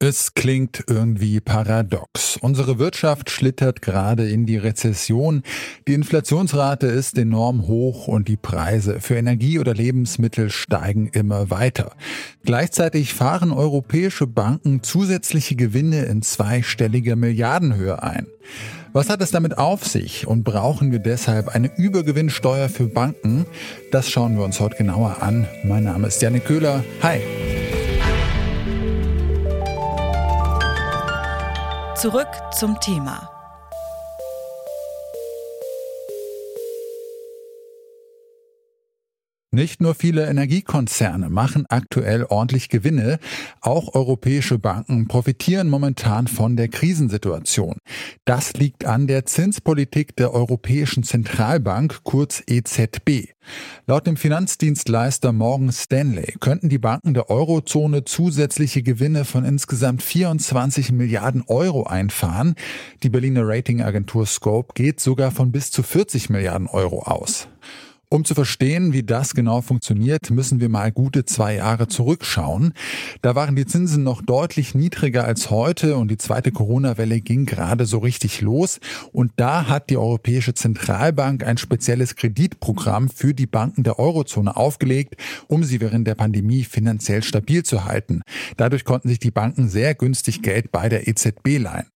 Es klingt irgendwie paradox. Unsere Wirtschaft schlittert gerade in die Rezession, die Inflationsrate ist enorm hoch und die Preise für Energie oder Lebensmittel steigen immer weiter. Gleichzeitig fahren europäische Banken zusätzliche Gewinne in zweistelliger Milliardenhöhe ein. Was hat es damit auf sich und brauchen wir deshalb eine Übergewinnsteuer für Banken? Das schauen wir uns heute genauer an. Mein Name ist Janik Köhler. Hi. Zurück zum Thema. Nicht nur viele Energiekonzerne machen aktuell ordentlich Gewinne, auch europäische Banken profitieren momentan von der Krisensituation. Das liegt an der Zinspolitik der Europäischen Zentralbank, kurz EZB. Laut dem Finanzdienstleister Morgan Stanley könnten die Banken der Eurozone zusätzliche Gewinne von insgesamt 24 Milliarden Euro einfahren. Die Berliner Ratingagentur Scope geht sogar von bis zu 40 Milliarden Euro aus. Um zu verstehen, wie das genau funktioniert, müssen wir mal gute zwei Jahre zurückschauen. Da waren die Zinsen noch deutlich niedriger als heute und die zweite Corona-Welle ging gerade so richtig los. Und da hat die Europäische Zentralbank ein spezielles Kreditprogramm für die Banken der Eurozone aufgelegt, um sie während der Pandemie finanziell stabil zu halten. Dadurch konnten sich die Banken sehr günstig Geld bei der EZB leihen.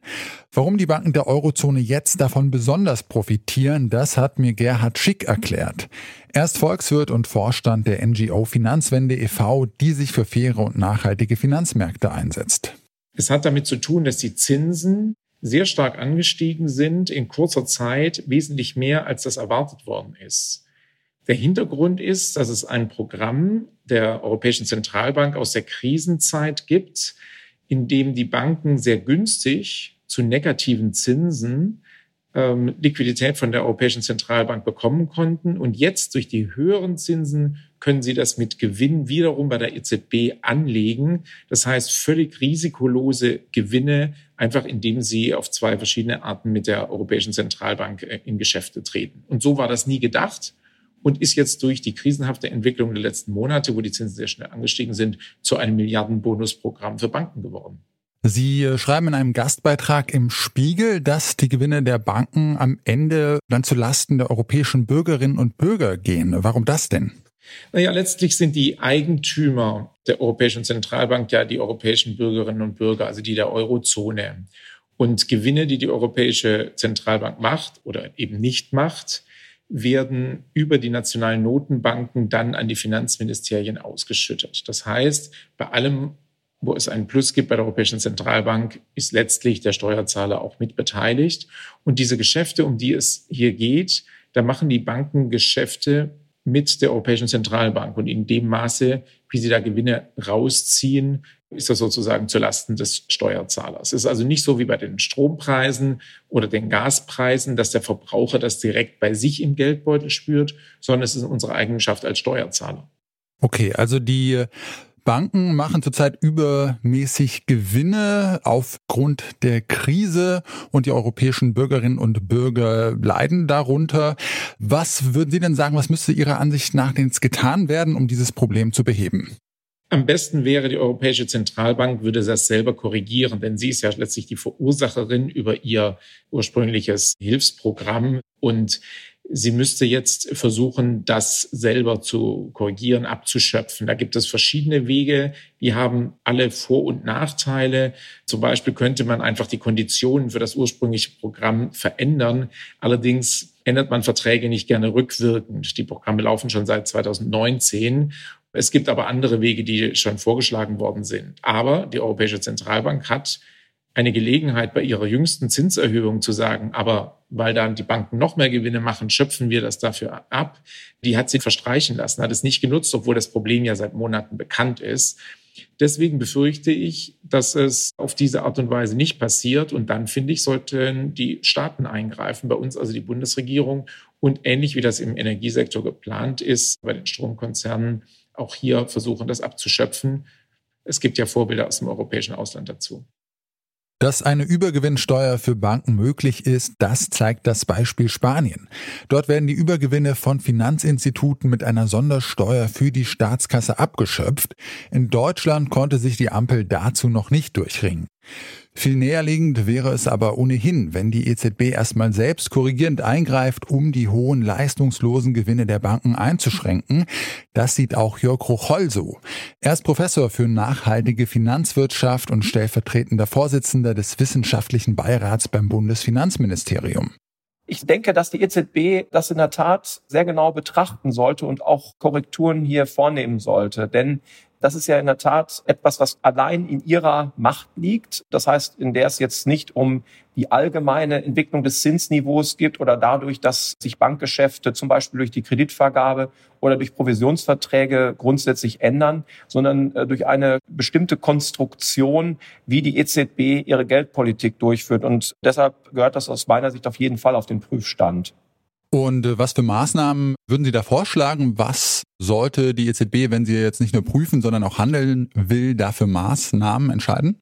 Warum die Banken der Eurozone jetzt davon besonders profitieren, das hat mir Gerhard Schick erklärt. Er ist Volkswirt und Vorstand der NGO Finanzwende e.V., die sich für faire und nachhaltige Finanzmärkte einsetzt. Es hat damit zu tun, dass die Zinsen sehr stark angestiegen sind, in kurzer Zeit wesentlich mehr, als das erwartet worden ist. Der Hintergrund ist, dass es ein Programm der Europäischen Zentralbank aus der Krisenzeit gibt, in dem die Banken sehr günstig zu negativen Zinsen ähm, Liquidität von der Europäischen Zentralbank bekommen konnten. Und jetzt durch die höheren Zinsen können sie das mit Gewinn wiederum bei der EZB anlegen. Das heißt, völlig risikolose Gewinne, einfach indem sie auf zwei verschiedene Arten mit der Europäischen Zentralbank äh, in Geschäfte treten. Und so war das nie gedacht und ist jetzt durch die krisenhafte Entwicklung der letzten Monate, wo die Zinsen sehr schnell angestiegen sind, zu einem Milliardenbonusprogramm für Banken geworden. Sie äh, schreiben in einem Gastbeitrag im Spiegel, dass die Gewinne der Banken am Ende dann zu Lasten der europäischen Bürgerinnen und Bürger gehen. Warum das denn? Naja, letztlich sind die Eigentümer der Europäischen Zentralbank ja die europäischen Bürgerinnen und Bürger, also die der Eurozone. Und Gewinne, die die Europäische Zentralbank macht oder eben nicht macht, werden über die nationalen Notenbanken dann an die Finanzministerien ausgeschüttet. Das heißt, bei allem wo es einen Plus gibt bei der Europäischen Zentralbank, ist letztlich der Steuerzahler auch mit beteiligt. Und diese Geschäfte, um die es hier geht, da machen die Banken Geschäfte mit der Europäischen Zentralbank. Und in dem Maße, wie sie da Gewinne rausziehen, ist das sozusagen zulasten des Steuerzahlers. Es ist also nicht so wie bei den Strompreisen oder den Gaspreisen, dass der Verbraucher das direkt bei sich im Geldbeutel spürt, sondern es ist unsere Eigenschaft als Steuerzahler. Okay, also die Banken machen zurzeit übermäßig Gewinne aufgrund der Krise und die europäischen Bürgerinnen und Bürger leiden darunter. Was würden Sie denn sagen, was müsste Ihrer Ansicht nach denn getan werden, um dieses Problem zu beheben? Am besten wäre, die Europäische Zentralbank würde das selber korrigieren, denn sie ist ja letztlich die Verursacherin über ihr ursprüngliches Hilfsprogramm. Und sie müsste jetzt versuchen, das selber zu korrigieren, abzuschöpfen. Da gibt es verschiedene Wege, die haben alle Vor- und Nachteile. Zum Beispiel könnte man einfach die Konditionen für das ursprüngliche Programm verändern. Allerdings ändert man Verträge nicht gerne rückwirkend. Die Programme laufen schon seit 2019 es gibt aber andere Wege, die schon vorgeschlagen worden sind. Aber die Europäische Zentralbank hat eine Gelegenheit bei ihrer jüngsten Zinserhöhung zu sagen, aber weil dann die Banken noch mehr Gewinne machen, schöpfen wir das dafür ab. Die hat sie verstreichen lassen, hat es nicht genutzt, obwohl das Problem ja seit Monaten bekannt ist. Deswegen befürchte ich, dass es auf diese Art und Weise nicht passiert. Und dann finde ich, sollten die Staaten eingreifen, bei uns also die Bundesregierung und ähnlich wie das im Energiesektor geplant ist, bei den Stromkonzernen auch hier versuchen, das abzuschöpfen. Es gibt ja Vorbilder aus dem europäischen Ausland dazu. Dass eine Übergewinnsteuer für Banken möglich ist, das zeigt das Beispiel Spanien. Dort werden die Übergewinne von Finanzinstituten mit einer Sondersteuer für die Staatskasse abgeschöpft. In Deutschland konnte sich die Ampel dazu noch nicht durchringen. Viel näherliegend wäre es aber ohnehin, wenn die EZB erstmal selbst korrigierend eingreift, um die hohen leistungslosen Gewinne der Banken einzuschränken. Das sieht auch Jörg Rocholl so. Er ist Professor für nachhaltige Finanzwirtschaft und stellvertretender Vorsitzender des wissenschaftlichen Beirats beim Bundesfinanzministerium. Ich denke, dass die EZB das in der Tat sehr genau betrachten sollte und auch Korrekturen hier vornehmen sollte. Denn das ist ja in der Tat etwas, was allein in ihrer Macht liegt. Das heißt, in der es jetzt nicht um die allgemeine Entwicklung des Zinsniveaus geht oder dadurch, dass sich Bankgeschäfte zum Beispiel durch die Kreditvergabe oder durch Provisionsverträge grundsätzlich ändern, sondern äh, durch eine bestimmte Konstruktion, wie die EZB ihre Geldpolitik durchführt. Und deshalb gehört das aus meiner Sicht auf jeden Fall auf den Prüfstand. Und äh, was für Maßnahmen würden Sie da vorschlagen? Was sollte die EZB, wenn sie jetzt nicht nur prüfen, sondern auch handeln will, dafür Maßnahmen entscheiden?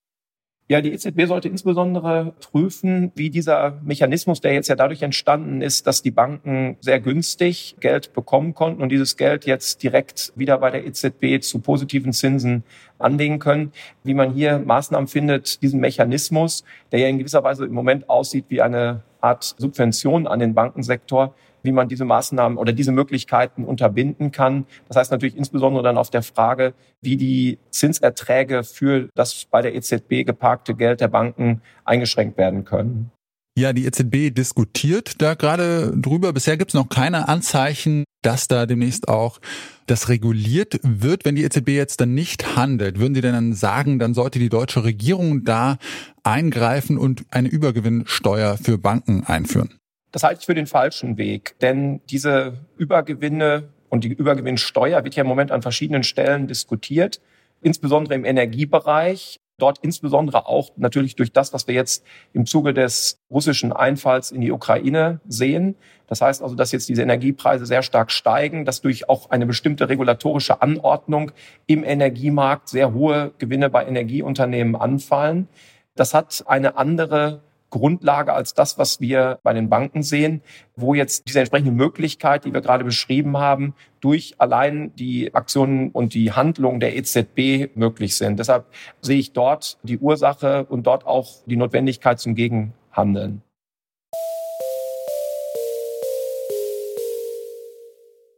Ja, die EZB sollte insbesondere prüfen, wie dieser Mechanismus, der jetzt ja dadurch entstanden ist, dass die Banken sehr günstig Geld bekommen konnten und dieses Geld jetzt direkt wieder bei der EZB zu positiven Zinsen anlegen können, wie man hier Maßnahmen findet, diesen Mechanismus, der ja in gewisser Weise im Moment aussieht wie eine Art Subvention an den Bankensektor, wie man diese Maßnahmen oder diese Möglichkeiten unterbinden kann. Das heißt natürlich insbesondere dann auf der Frage, wie die Zinserträge für das bei der EZB geparkte Geld der Banken eingeschränkt werden können. Ja, die EZB diskutiert da gerade drüber. Bisher gibt es noch keine Anzeichen, dass da demnächst auch das reguliert wird. Wenn die EZB jetzt dann nicht handelt, würden Sie denn dann sagen, dann sollte die deutsche Regierung da eingreifen und eine Übergewinnsteuer für Banken einführen? Das halte ich für den falschen Weg, denn diese Übergewinne und die Übergewinnsteuer wird ja im Moment an verschiedenen Stellen diskutiert, insbesondere im Energiebereich. Dort insbesondere auch natürlich durch das, was wir jetzt im Zuge des russischen Einfalls in die Ukraine sehen. Das heißt also, dass jetzt diese Energiepreise sehr stark steigen, dass durch auch eine bestimmte regulatorische Anordnung im Energiemarkt sehr hohe Gewinne bei Energieunternehmen anfallen. Das hat eine andere Grundlage als das, was wir bei den Banken sehen, wo jetzt diese entsprechende Möglichkeit, die wir gerade beschrieben haben, durch allein die Aktionen und die Handlungen der EZB möglich sind. Deshalb sehe ich dort die Ursache und dort auch die Notwendigkeit zum Gegenhandeln.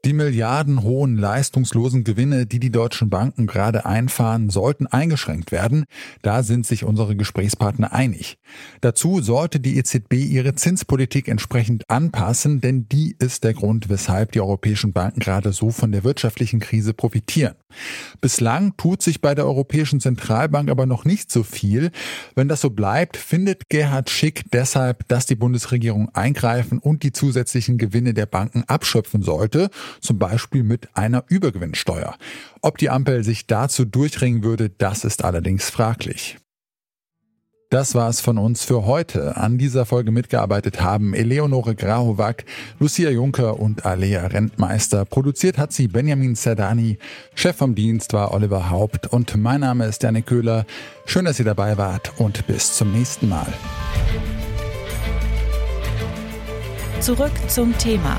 Die milliardenhohen leistungslosen Gewinne, die die deutschen Banken gerade einfahren, sollten eingeschränkt werden. Da sind sich unsere Gesprächspartner einig. Dazu sollte die EZB ihre Zinspolitik entsprechend anpassen, denn die ist der Grund, weshalb die europäischen Banken gerade so von der wirtschaftlichen Krise profitieren. Bislang tut sich bei der Europäischen Zentralbank aber noch nicht so viel. Wenn das so bleibt, findet Gerhard Schick deshalb, dass die Bundesregierung eingreifen und die zusätzlichen Gewinne der Banken abschöpfen sollte zum Beispiel mit einer Übergewinnsteuer. Ob die Ampel sich dazu durchringen würde, das ist allerdings fraglich. Das war's von uns für heute. An dieser Folge mitgearbeitet haben Eleonore Grahovac, Lucia Juncker und Alea Rentmeister. Produziert hat sie Benjamin Zerdani. Chef vom Dienst war Oliver Haupt und mein Name ist Janik Köhler. Schön, dass ihr dabei wart und bis zum nächsten Mal. Zurück zum Thema